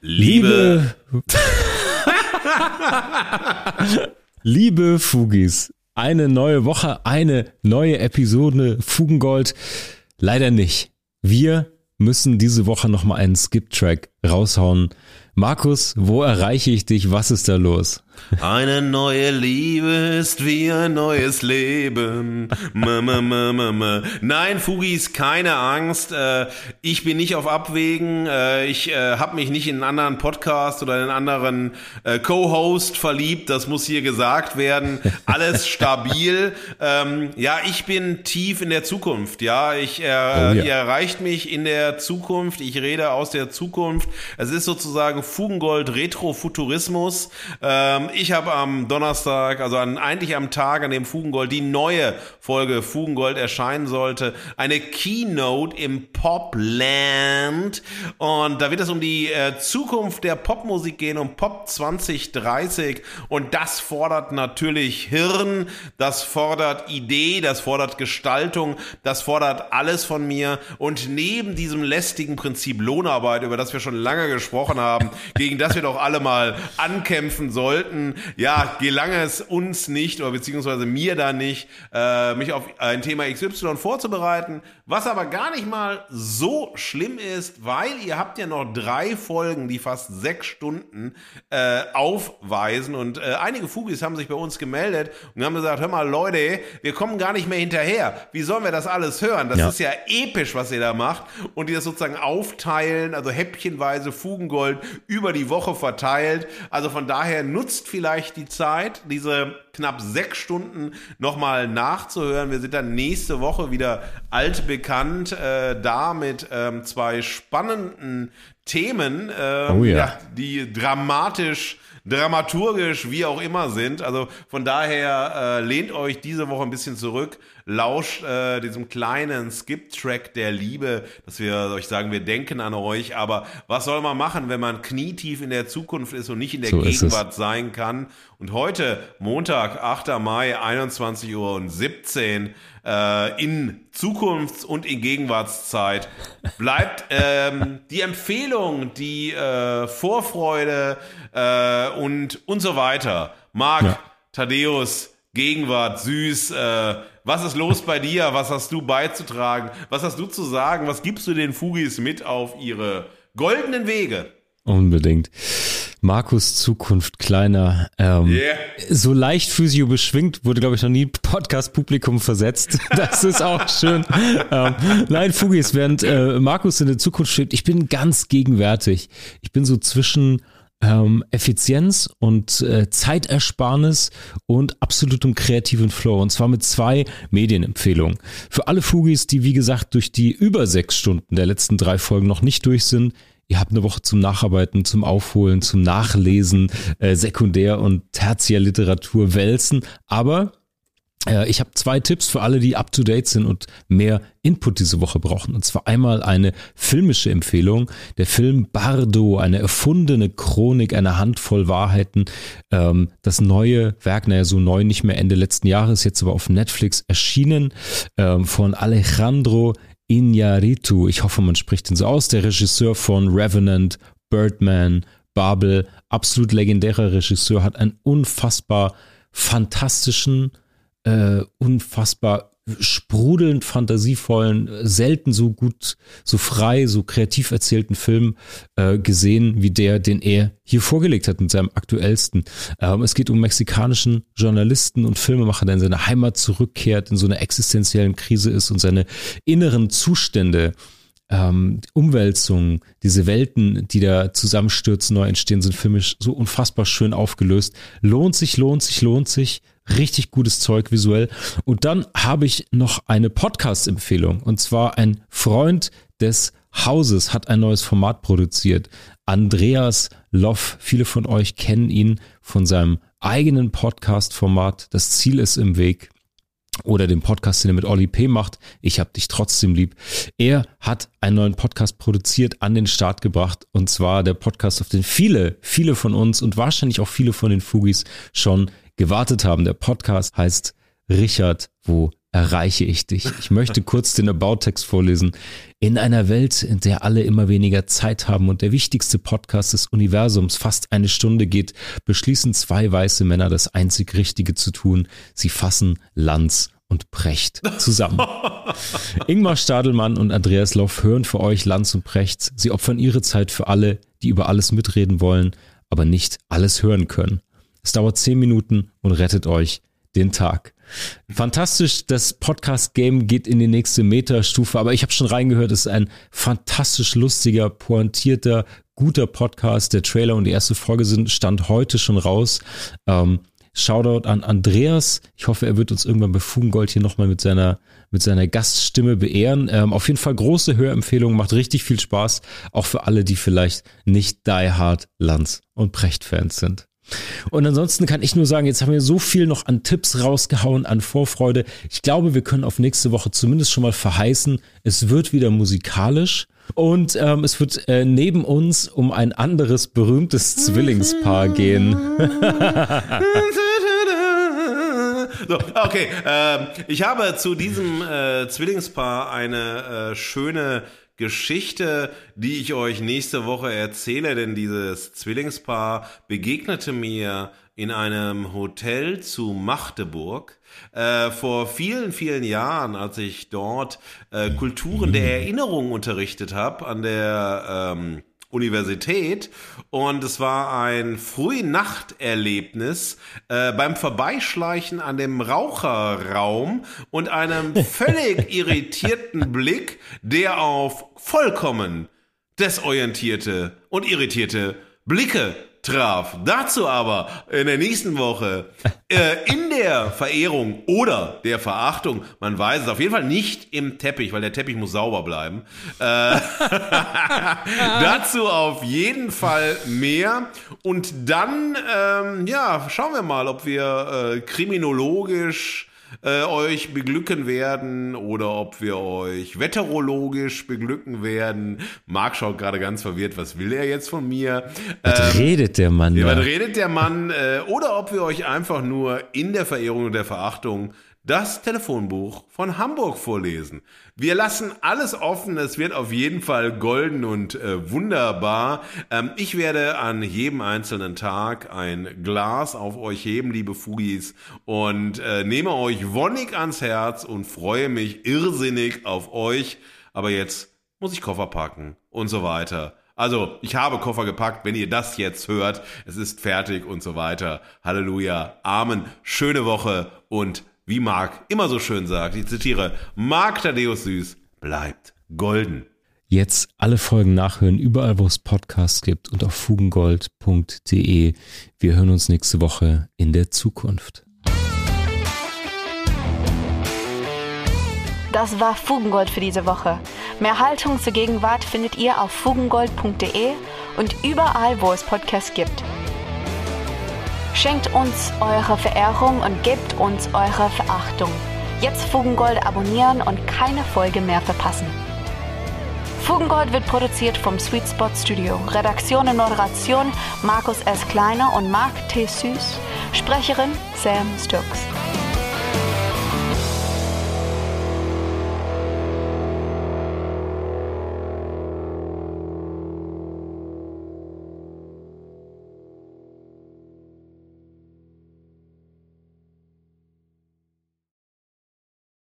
Liebe. Liebe Fugis, eine neue Woche, eine neue Episode Fugengold. Leider nicht. Wir müssen diese Woche nochmal einen Skip-Track raushauen. Markus, wo erreiche ich dich? Was ist da los? Eine neue Liebe ist wie ein neues Leben. Nein, Fugis, keine Angst. Äh, ich bin nicht auf Abwägen. Äh, ich äh, habe mich nicht in einen anderen Podcast oder einen anderen Co-Host verliebt. Das muss hier gesagt werden. Alles stabil. Ähm, ja, ich bin tief in der Zukunft. Ja, ich, oh, ja. ihr erreicht mich in der Zukunft. Ich rede aus der Zukunft. Es ist sozusagen Fugengold Retrofuturismus. Ich habe am Donnerstag, also an, eigentlich am Tag, an dem Fugengold die neue Folge Fugengold erscheinen sollte, eine Keynote im Popland. Und da wird es um die äh, Zukunft der Popmusik gehen, um Pop 2030. Und das fordert natürlich Hirn, das fordert Idee, das fordert Gestaltung, das fordert alles von mir. Und neben diesem lästigen Prinzip Lohnarbeit, über das wir schon lange gesprochen haben, gegen das wir doch alle mal ankämpfen sollten, Monaten, ja, gelang es uns nicht oder beziehungsweise mir da nicht, äh, mich auf ein Thema XY vorzubereiten, was aber gar nicht mal so schlimm ist, weil ihr habt ja noch drei Folgen, die fast sechs Stunden äh, aufweisen und äh, einige Fugis haben sich bei uns gemeldet und haben gesagt, hör mal Leute, wir kommen gar nicht mehr hinterher. Wie sollen wir das alles hören? Das ja. ist ja episch, was ihr da macht und die das sozusagen aufteilen, also häppchenweise Fugengold über die Woche verteilt. Also von daher nutzt vielleicht die Zeit, diese knapp sechs Stunden nochmal nachzuhören. Wir sind dann nächste Woche wieder altbekannt, äh, da mit ähm, zwei spannenden Themen, äh, oh ja. ja. die dramatisch dramaturgisch wie auch immer sind. Also von daher äh, lehnt euch diese Woche ein bisschen zurück, lauscht äh, diesem kleinen Skip-Track der Liebe, dass wir euch sagen, wir denken an euch. Aber was soll man machen, wenn man knietief in der Zukunft ist und nicht in der so Gegenwart sein kann? Und heute, Montag, 8. Mai, 21 Uhr und 17 äh, in Zukunfts- und in Gegenwartszeit bleibt ähm, die Empfehlung, die äh, Vorfreude äh, und und so weiter. Marc, ja. Thaddeus, Gegenwart, süß. Äh, was ist los bei dir? Was hast du beizutragen? Was hast du zu sagen? Was gibst du den Fugis mit auf ihre goldenen Wege? Unbedingt. Markus Zukunft kleiner. Ähm, yeah. So leicht physio beschwingt wurde, glaube ich, noch nie Podcast-Publikum versetzt. Das ist auch schön. ähm, nein, Fugis, während äh, Markus in der Zukunft steht, ich bin ganz gegenwärtig. Ich bin so zwischen ähm, Effizienz und äh, Zeitersparnis und absolutem kreativen Flow. Und zwar mit zwei Medienempfehlungen. Für alle Fugis, die wie gesagt durch die über sechs Stunden der letzten drei Folgen noch nicht durch sind, Ihr habt eine Woche zum Nacharbeiten, zum Aufholen, zum Nachlesen, äh, Sekundär- und Tertiärliteratur wälzen. Aber äh, ich habe zwei Tipps für alle, die up-to-date sind und mehr Input diese Woche brauchen. Und zwar einmal eine filmische Empfehlung. Der Film Bardo, eine erfundene Chronik einer Handvoll Wahrheiten. Ähm, das neue Werk, naja, so neu nicht mehr Ende letzten Jahres, jetzt aber auf Netflix erschienen, ähm, von Alejandro Iñárritu, ich hoffe, man spricht ihn so aus, der Regisseur von Revenant, Birdman, Babel, absolut legendärer Regisseur, hat einen unfassbar fantastischen, äh, unfassbar sprudelnd fantasievollen, selten so gut, so frei, so kreativ erzählten Film äh, gesehen, wie der, den er hier vorgelegt hat mit seinem aktuellsten. Ähm, es geht um mexikanischen Journalisten und Filmemacher, der in seine Heimat zurückkehrt, in so einer existenziellen Krise ist und seine inneren Zustände ähm, Umwälzungen, diese Welten, die da zusammenstürzen, neu entstehen, sind filmisch so unfassbar schön aufgelöst. Lohnt sich, lohnt sich, lohnt sich. Richtig gutes Zeug visuell. Und dann habe ich noch eine Podcast-Empfehlung. Und zwar ein Freund des Hauses hat ein neues Format produziert. Andreas Loff. Viele von euch kennen ihn von seinem eigenen Podcast-Format. Das Ziel ist im Weg oder dem Podcast, den er mit Olli P. macht, Ich hab dich trotzdem lieb. Er hat einen neuen Podcast produziert, an den Start gebracht und zwar der Podcast, auf den viele, viele von uns und wahrscheinlich auch viele von den Fugis schon gewartet haben. Der Podcast heißt Richard, wo erreiche ich dich? Ich möchte kurz den About-Text vorlesen. In einer Welt, in der alle immer weniger Zeit haben und der wichtigste Podcast des Universums fast eine Stunde geht, beschließen zwei weiße Männer das einzig Richtige zu tun. Sie fassen Lanz und Precht zusammen. Ingmar Stadelmann und Andreas Loff hören für euch Lanz und Precht. Sie opfern ihre Zeit für alle, die über alles mitreden wollen, aber nicht alles hören können. Es dauert zehn Minuten und rettet euch den Tag. Fantastisch, das Podcast-Game geht in die nächste Metastufe, aber ich habe schon reingehört, es ist ein fantastisch lustiger, pointierter, guter Podcast. Der Trailer und die erste Folge sind Stand heute schon raus. Ähm, Shoutout an Andreas. Ich hoffe, er wird uns irgendwann bei Fugengold hier nochmal mit seiner, mit seiner Gaststimme beehren. Ähm, auf jeden Fall große Hörempfehlung, macht richtig viel Spaß. Auch für alle, die vielleicht nicht Die Hard, Lanz und Precht-Fans sind. Und ansonsten kann ich nur sagen, jetzt haben wir so viel noch an Tipps rausgehauen, an Vorfreude. Ich glaube, wir können auf nächste Woche zumindest schon mal verheißen, es wird wieder musikalisch. Und ähm, es wird äh, neben uns um ein anderes berühmtes Zwillingspaar gehen. so, okay, äh, ich habe zu diesem äh, Zwillingspaar eine äh, schöne Geschichte, die ich euch nächste Woche erzähle, denn dieses Zwillingspaar begegnete mir in einem Hotel zu Magdeburg äh, vor vielen, vielen Jahren, als ich dort äh, Kulturen der Erinnerung unterrichtet habe an der ähm, Universität. Und es war ein Frühnachterlebnis äh, beim Vorbeischleichen an dem Raucherraum und einem völlig irritierten Blick, der auf vollkommen desorientierte und irritierte Blicke traf. Dazu aber in der nächsten Woche äh, in der Verehrung oder der Verachtung, man weiß es auf jeden Fall nicht im Teppich, weil der Teppich muss sauber bleiben. Äh, dazu auf jeden Fall mehr. Und dann, ähm, ja, schauen wir mal, ob wir äh, kriminologisch äh, euch beglücken werden oder ob wir euch wetterologisch beglücken werden. Marc schaut gerade ganz verwirrt, was will er jetzt von mir? Was ähm, redet der Mann? Ja, was redet der Mann? Äh, oder ob wir euch einfach nur in der Verehrung und der Verachtung das Telefonbuch von Hamburg vorlesen. Wir lassen alles offen, es wird auf jeden Fall golden und äh, wunderbar. Ähm, ich werde an jedem einzelnen Tag ein Glas auf euch heben, liebe Fugis, und äh, nehme euch wonnig ans Herz und freue mich irrsinnig auf euch. Aber jetzt muss ich Koffer packen und so weiter. Also, ich habe Koffer gepackt, wenn ihr das jetzt hört. Es ist fertig und so weiter. Halleluja. Amen. Schöne Woche und wie Marc immer so schön sagt, ich zitiere, Marc Thaddeus Süß bleibt golden. Jetzt alle Folgen nachhören, überall wo es Podcasts gibt und auf fugengold.de. Wir hören uns nächste Woche in der Zukunft. Das war Fugengold für diese Woche. Mehr Haltung zur Gegenwart findet ihr auf fugengold.de und überall, wo es Podcasts gibt. Schenkt uns eure Verehrung und gebt uns eure Verachtung. Jetzt Fugengold abonnieren und keine Folge mehr verpassen. Fugengold wird produziert vom Sweet Spot Studio. Redaktion und Moderation Markus S. Kleiner und Marc T. Süß. Sprecherin Sam Stokes.